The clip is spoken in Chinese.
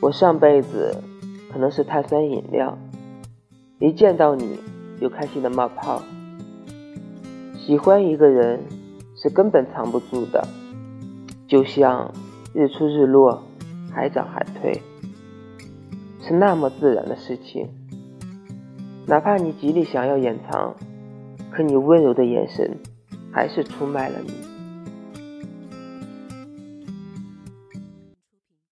我上辈子可能是碳酸饮料，一见到你就开心的冒泡。喜欢一个人是根本藏不住的，就像日出日落，海涨海退。是那么自然的事情，哪怕你极力想要掩藏，可你温柔的眼神还是出卖了你。